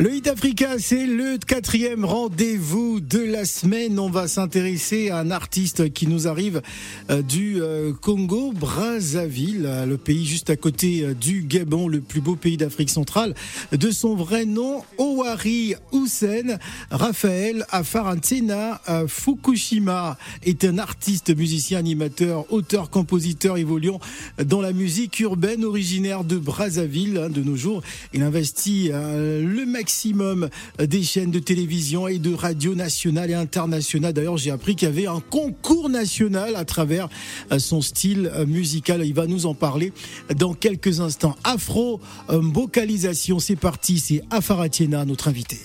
Le Hit Africa, c'est le quatrième rendez-vous de la semaine. On va s'intéresser à un artiste qui nous arrive euh, du euh, Congo, Brazzaville, le pays juste à côté euh, du Gabon, le plus beau pays d'Afrique centrale. De son vrai nom, Owari Hussein Raphaël Afarantina Fukushima est un artiste, musicien, animateur, auteur, compositeur évoluant dans la musique urbaine originaire de Brazzaville. Hein, de nos jours, il investit le maximum maximum des chaînes de télévision et de radio nationales et internationales. D'ailleurs, j'ai appris qu'il y avait un concours national à travers euh, son style euh, musical. Il va nous en parler dans quelques instants. Afro vocalisation, c'est parti. C'est Afaratiena, notre invité.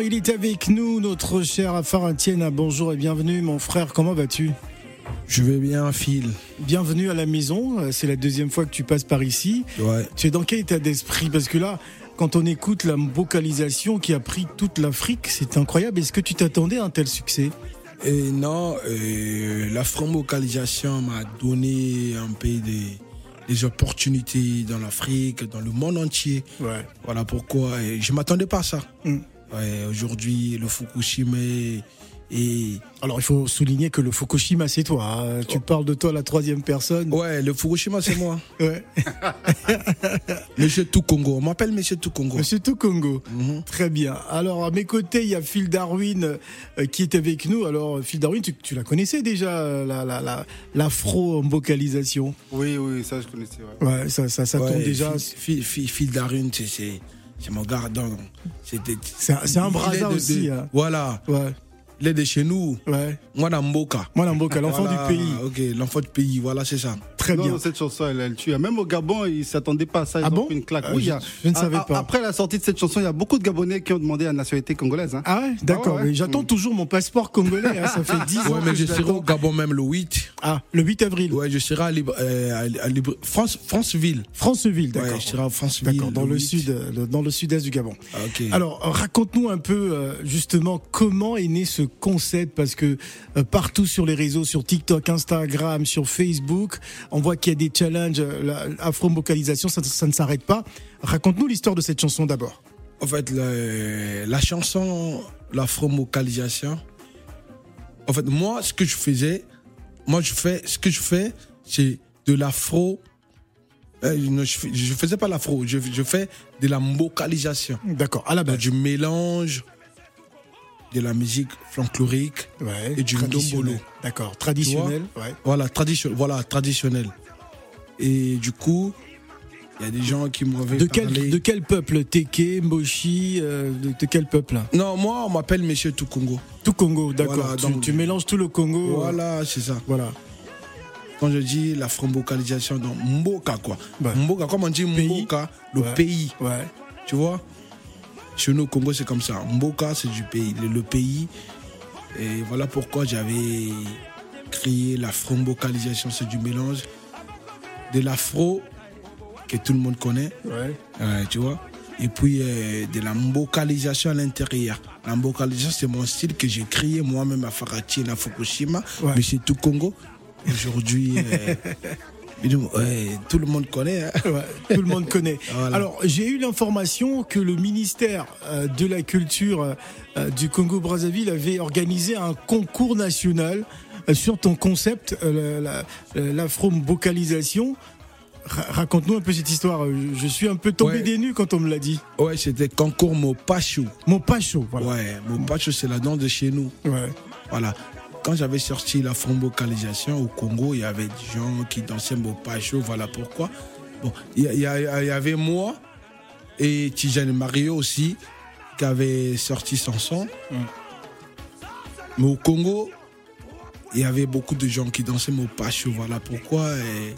Il est avec nous, notre cher Afaratienne. Bonjour et bienvenue, mon frère. Comment vas-tu? Je vais bien, Phil. Bienvenue à la maison. C'est la deuxième fois que tu passes par ici. Ouais. Tu es dans quel état d'esprit? Parce que là, quand on écoute la vocalisation qui a pris toute l'Afrique, c'est incroyable. Est-ce que tu t'attendais à un tel succès? Et non, la franc-vocalisation m'a donné un peu des, des opportunités dans l'Afrique, dans le monde entier. Ouais. Voilà pourquoi. Et je m'attendais pas à ça. Mm. Ouais, Aujourd'hui, le Fukushima et alors il faut souligner que le Fukushima c'est toi. Hein. Tu parles de toi la troisième personne. Ouais, le Fukushima c'est moi. ouais. Monsieur Tout Congo. On m'appelle Monsieur Tout Congo. Monsieur Tout Congo. Mhm. Très bien. Alors à mes côtés il y a Phil Darwin euh, qui est avec nous. Alors Phil Darwin, tu, la connaissais déjà la la l'afro vocalisation? Oui oui ça je connaissais. Ouais, ouais ça ça, ça tombe déjà. Phil, Phil, Phil Darwin c'est c'est mon gardant. C'est un, un aussi. Hein. Voilà. Ouais. Est de chez nous. Ouais. Mboka. Moi, Namboka, l'enfant Voilà, du pays. Ok, l'enfant du pays, voilà, c'est ça. Très Non, bien. non, cette chanson, elle, elle tue. Même au Gabon, ils ne s'attendaient pas à ça. Ils Ah ont bon pris une claque. Euh, Oui, il y je- a- je ne savais a- pas. Après la sortie de cette chanson, il y a beaucoup de Gabonais qui ont demandé la nationalité congolaise. hein. Ah ouais, d'accord. Ah ouais, ouais. Mais j'attends toujours mon passeport congolais. hein, Ça fait 10 ans. Ouais, mais que je serai au. Gabon même le 8. Ah, le 8 avril. Ouais, je serai à, Libre, euh, à- Libre- France, Franceville. Franceville, d'accord. Ouais, je serai à Franceville. D'accord, dans le 8. sud, le- dans le sud-est du Gabon. Ah, ok. Alors, raconte-nous un peu euh, justement comment est né ce concept parce que euh, partout sur les réseaux, sur TikTok, Instagram, sur Facebook, on voit qu'il y a des challenges, euh, la- l'afro-vocalisation, ça, ça ne s'arrête pas. Raconte-nous l'histoire de cette chanson d'abord. En fait, la, la chanson, l'afro-vocalisation, en fait, moi, ce que je faisais, moi, je fais, ce que je fais, c'est de l'afro. euh, je, je faisais pas l'afro, je, je fais de la vocalisation. D'accord, à la base. Du mélange de la musique folklorique Ouais, et du ndombolo. D'accord, traditionnel. Ouais. Voilà, tradition, voilà, traditionnel. Et du coup, il y a des gens qui m'avaient De quel, parlé. de quel peuple? Teke, Moshi, euh, de, de quel peuple? Non, moi, on m'appelle Monsieur Tout Congo. Tout Congo, d'accord. Voilà, tu, donc- tu mélanges tout le Congo. Voilà, c'est ça. Voilà. Quand je dis la franco-vocalisation, donc Mboka, quoi. Ouais. Mboka, comme on dit. Mboka, le pays, Ouais. tu vois? Chez nous, au Congo, c'est comme ça. Mboka, c'est du pays, le, pays. Et voilà pourquoi j'avais créé la franco-vocalisation, c'est du mélange de l'afro, que tout le monde connaît, Ouais. Tu vois. Et puis euh, de la mbocalisation à l'intérieur. La mbocalisation, c'est mon style que j'ai créé moi-même à Farati, à Fukushima, Ouais. mais c'est tout Congo. Aujourd'hui, euh, ouais, tout le monde connaît. hein. Tout le monde connaît. Voilà. Alors, j'ai eu l'information que le ministère euh, de la Culture euh, euh, du Congo-Brazzaville avait organisé un concours national sur ton concept, la- la- l'afro-vocalisation. Ra- Raconte-nous un peu cette histoire. Je suis un peu tombé Ouais. des nues quand on me l'a dit. Ouais, c'était concours Mopacho. Chaud, voilà. Ouais, Mopacho, c'est la danse de chez nous. Ouais. Voilà. Quand j'avais sorti la vocalisation au Congo, il y avait des gens qui dansaient Mopacho, voilà pourquoi. Bon, il y, avait moi et Tijane Mario aussi qui avaient sorti son son. Mais au Congo, il y avait beaucoup de gens qui dansaient Mopacho, voilà pourquoi. et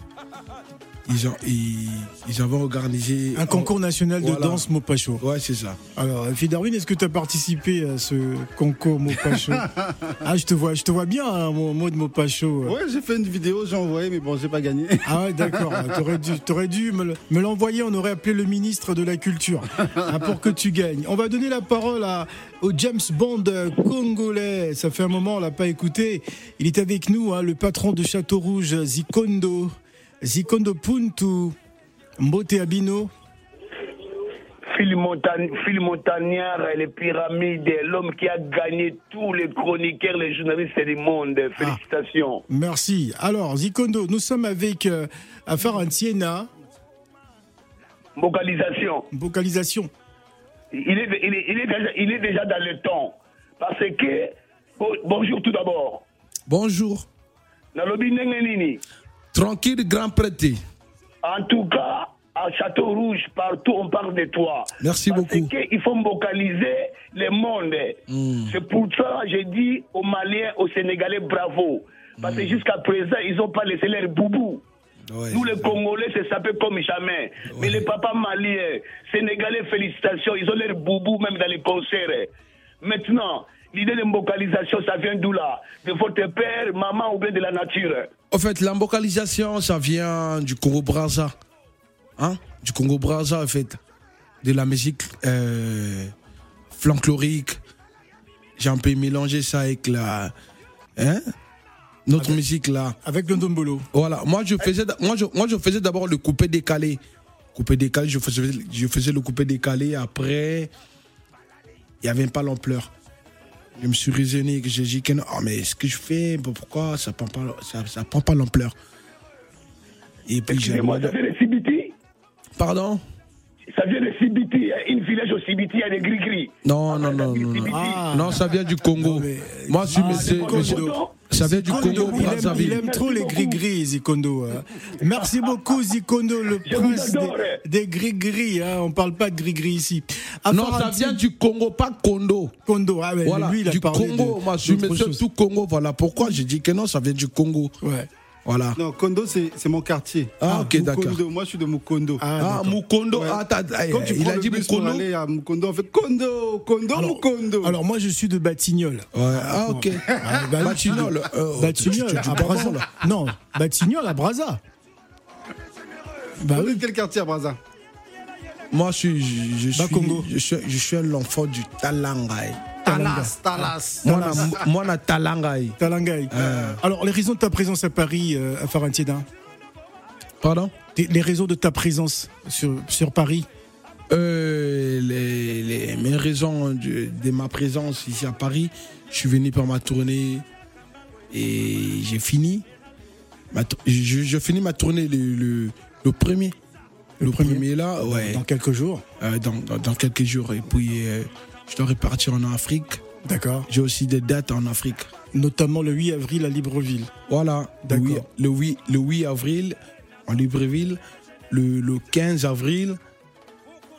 ils, ont, ils, ils avaient organisé Un concours national de Voilà. danse Mopacho. Ouais, c'est ça. Alors, Fidarwin, est-ce que tu as participé à ce concours Mopacho Ah, je te vois, je te vois bien, un mot, mot de Mopacho. Ouais, j'ai fait une vidéo, j'ai envoyé, mais bon, j'ai pas gagné. Ah ouais, d'accord. T'aurais dû, t'aurais dû me l'envoyer. On aurait appelé le ministre de la Culture hein, pour que tu gagnes. On va donner la parole à, au James Bond euh, congolais. Ça fait un moment, on l'a pas écouté. Il est avec nous, hein, le patron de Château Rouge, Zikondo. Zikondo Puntu. Mbote Abino. Phil, Montagnard, les pyramides, l'homme qui a gagné tous les chroniqueurs, les journalistes du monde. Félicitations. Merci. Alors, Zikondo, nous sommes avec euh, Afar Antiena, Vocalisation. vocalisation. Il est, il, est, il, est déjà, il est déjà dans le temps. Parce que, bon- bonjour tout d'abord. Bonjour. Nalobi ndenge nini Tranquille, grand prêté. En tout cas, à Château Rouge, partout, on parle de toi. Merci Parce beaucoup. qu'il faut vocaliser le monde. C'est pour ça que j'ai dit aux Maliens, aux Sénégalais, bravo. Parce que jusqu'à présent, ils n'ont pas laissé leur boubou. Ouais. Nous, les Congolais, c'est sapé comme jamais. Mais les papas maliens, Sénégalais, félicitations, ils ont leur boubou même dans les concerts. Maintenant, l'idée de vocalisation, ça vient d'où là? De votre père, maman ou bien de la nature? En fait, l'embocalisation, ça vient du Congo Brazza. Hein? Du Congo Brazza, en fait. De la musique euh, folklorique. J'ai un peu mélangé ça avec la. Hein? Notre musique là. Avec le Ndombolo. Voilà. Moi, je faisais, moi, je, moi, je faisais d'abord le coupé décalé. Coupé décalé, je faisais, je faisais le coupé décalé. Après, il n'y avait pas l'ampleur. Je me suis raisonné, que j'ai dit que non, ah, mais ce que je fais, bon, pourquoi ça prend pas, ça, ça prend pas l'ampleur? Et puis j'ai ça vient de Sibiti? Pardon? Ça vient de hein, une village au Sibiti, il y a des gris-gris. Non, non, non, non, non. Ah. Non, ça vient du Congo. Non, mais- Moi, je suis Monsieur, du Congo. monsieur- Coton, Ça vient du Zikondo, Congo, il aime, Brazzaville. il aime trop les gris-gris, Zikondo. hein. Merci beaucoup, Zikondo, le prince des, des gris-gris. Hein. On parle pas de gris-gris ici. Non, ça vient du Congo, pas Kondo. Congo. Ah, Voilà, lui, il a du parlé Congo. de- Moi, je suis monsieur chose. tout Congo. Voilà pourquoi j'ai dit que non, ça vient du Congo? Ouais. Voilà. Non, Kondo, c'est mon quartier. Ah, ok, d'accord. Moi, je suis de Mukondo. Ah, Ah. Mukondo. Ouais. Ah, t'as- ah, Quand tu il a dit Mukondo. aller à Mukondo, on fait Kondo, Kondo, alors, Mukondo. alors, moi, je suis de Batignolles. Ouais, ah, ok. Ah, bah, Batignolles, euh, Batignolles, tu- tu à là. Non, Batignolles à Brazza. Bah oui. quel quartier à Brazza Moi, je suis, je, je Bas suis, Congo. je suis, je suis l'enfant du Talangai. Talas, Talas. Moi, na- moi, na Talangai. Talangai. Alors, les raisons de ta présence à Paris, euh, à Pardon? Les raisons de ta présence sur, sur Paris euh, les, les, mes raisons de, de ma présence ici à Paris, je suis venu par ma tournée et j'ai fini. Ma je, je finis ma tournée le, le, le premier. Le, premier premier, là, ouais, Dans quelques jours. euh, dans, dans, dans quelques jours. Et puis, euh, je dois repartir en Afrique. D'accord. J'ai aussi des dates en Afrique. Notamment le 8 avril à Libreville. Voilà. Le D'accord. 8, le, 8, le 8 avril en Libreville. Le, le 15 avril,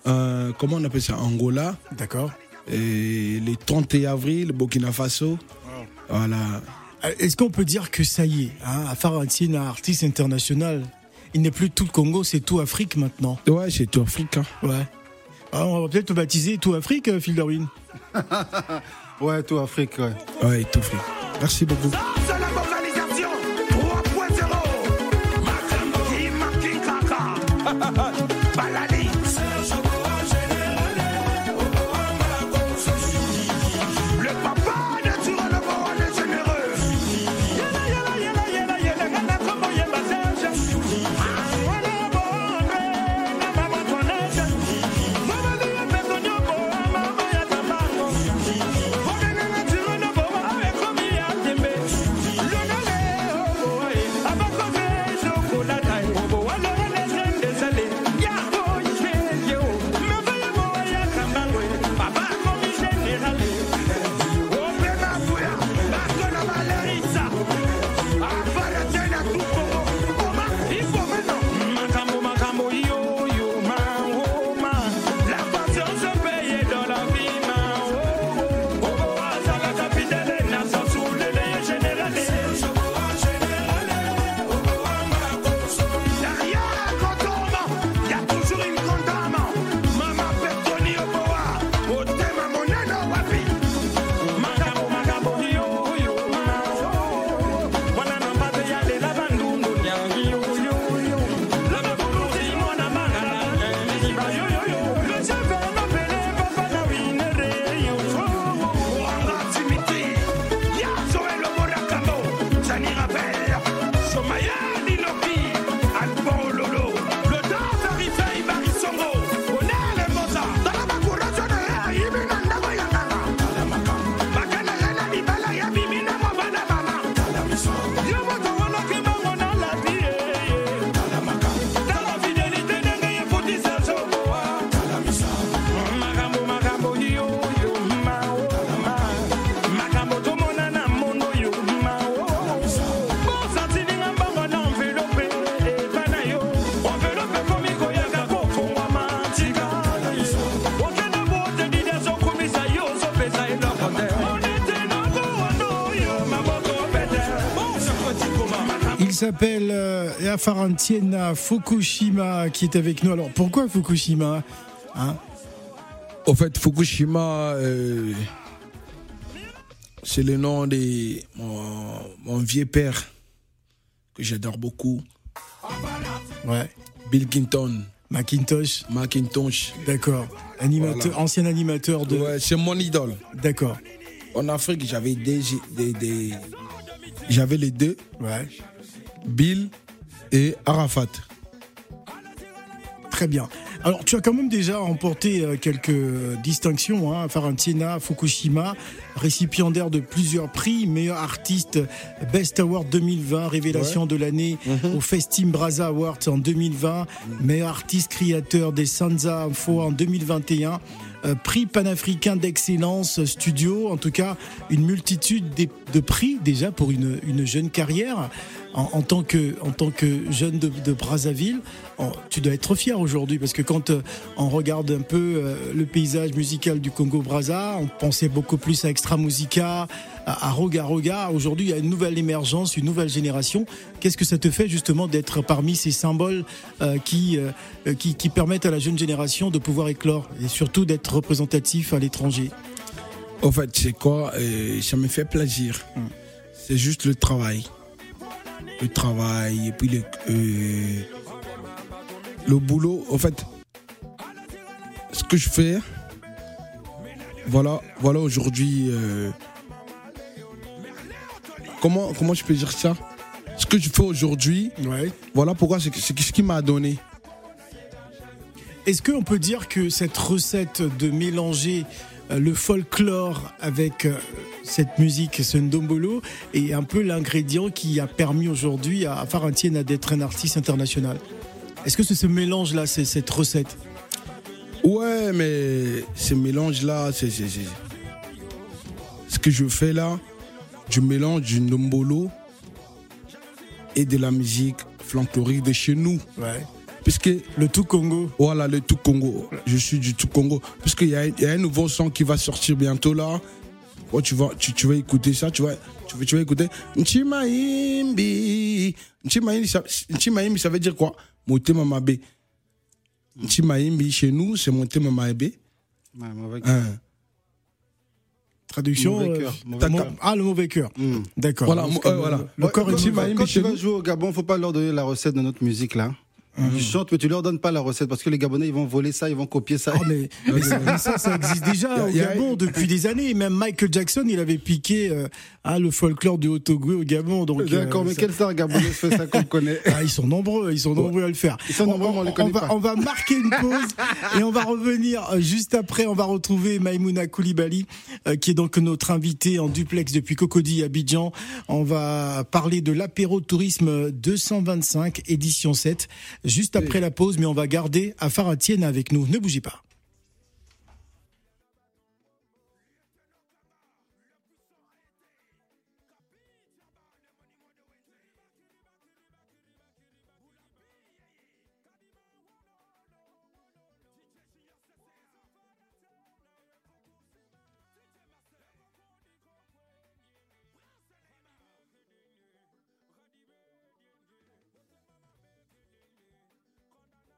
euh, comment on appelle ça? Angola. D'accord. Et le 31 avril, Burkina Faso. Voilà. Euh, Est-ce qu'on peut dire que ça y est, hein, à Farantina, artiste international, il n'est plus tout le Congo, c'est tout Afrique maintenant. Ouais, c'est tout Afrique. hein. Ouais. Ah, on va peut-être te baptiser tout Afrique, euh, Phil Darwin. Ouais, tout Afrique, ouais. Ouais, tout Afrique. Merci beaucoup. s'appelle euh, Afarantiena Fukushima qui est avec nous. Alors pourquoi Fukushima hein? Au fait, Fukushima, euh, c'est le nom de mon, mon vieux père, que j'adore beaucoup, Ouais. Bill Clinton, Macintosh, Macintosh. d'accord. Animateur, Voilà. ancien animateur de. Ouais, c'est mon idole. D'accord. En Afrique, j'avais des, des, des- j'avais les deux, Ouais. Bill et Arafat. Très bien. Alors, tu as quand même déjà remporté euh, quelques distinctions, hein, Farantina, Fukushima, récipiendaire de plusieurs prix, meilleur artiste Best Award 2020, révélation de l'année au Festim Braza Awards en 2020, meilleur artiste créateur des Sansa Info en 2021, euh, prix panafricain d'excellence studio, en tout cas une multitude de prix déjà pour une, une jeune carrière. En, en tant que en tant que jeune de, de Brazzaville, en- tu dois être fier aujourd'hui parce que quand euh, on regarde un peu euh, le paysage musical du Congo Brazza, on pensait beaucoup plus à Extra Musica, à, à Roga Roga. Aujourd'hui, il y a une nouvelle émergence, une nouvelle génération. Qu'est-ce que ça te fait justement d'être parmi ces symboles euh, qui, qui qui permettent à la jeune génération de pouvoir éclore et surtout d'être représentatif à l'étranger? En fait, c'est quoi Ça me fait plaisir. C'est juste le travail. Le travail et puis le, euh, le boulot. En fait, ce que je fais, voilà, voilà aujourd'hui. euh, comment, comment je peux dire ça? Ce que je fais aujourd'hui, Ouais. voilà pourquoi c'est ce qui m'a donné. Est-ce qu'on peut dire que cette recette de mélanger euh, le folklore avec cette musique, ce ndombolo, est un peu l'ingrédient qui a permis aujourd'hui à Farantiena d'être un artiste international Est-ce que c'est ce mélange-là, c'est cette recette? Ouais, mais ce mélange-là, c'est. Ce que je fais là, je mélange du ndombolo et de la musique folklorique de chez nous. Ouais. Puisque, Le tout Congo voilà, le tout Congo. Je suis du tout Congo. Puisqu'il y, y a un nouveau son qui va sortir bientôt là. Oh, tu, vas, tu, tu vas écouter ça, tu vas, tu, vas- tu vas écouter. Nchimaimbi. Nchimaimbi, ça, Nchimaimbi, ça veut dire quoi? Motema mabe. Nchimaimbi, chez nous, c'est Motema mabe. Ouais, mauvais- Hein. Traduction Mauvais euh, mauvais cœur. Ah, le mauvais cœur. Mm. D'accord. Voilà, euh, le- voilà. Le Ouais, corps quand, tu vas, quand tu jouer au Gabon, faut pas leur donner la recette de notre musique là. Tu chantes, mais tu leur donnes pas la recette parce que les Gabonais ils vont voler ça, ils vont copier ça. Oh, mais, mais ça, ça, ça existe déjà au Gabon depuis des années. Même Michael Jackson, il avait piqué euh, hein, le folklore du Haut-Togo au Gabon. Donc, D'accord, euh, mais ça- quel star Gabonais fait ça qu'on connaît? Ah, ils sont nombreux, ils sont nombreux à le faire. Ils sont nombreux, on les connaît va, pas. on va marquer une pause et on va revenir euh, juste après. On va retrouver Maïmouna Koulibaly, euh, qui est donc notre invitée en duplex depuis Cocody, Abidjan. On va parler de l'apéro tourisme 225, édition 7, juste après la pause, mais on va garder à Faratienne avec nous. Ne bougez pas.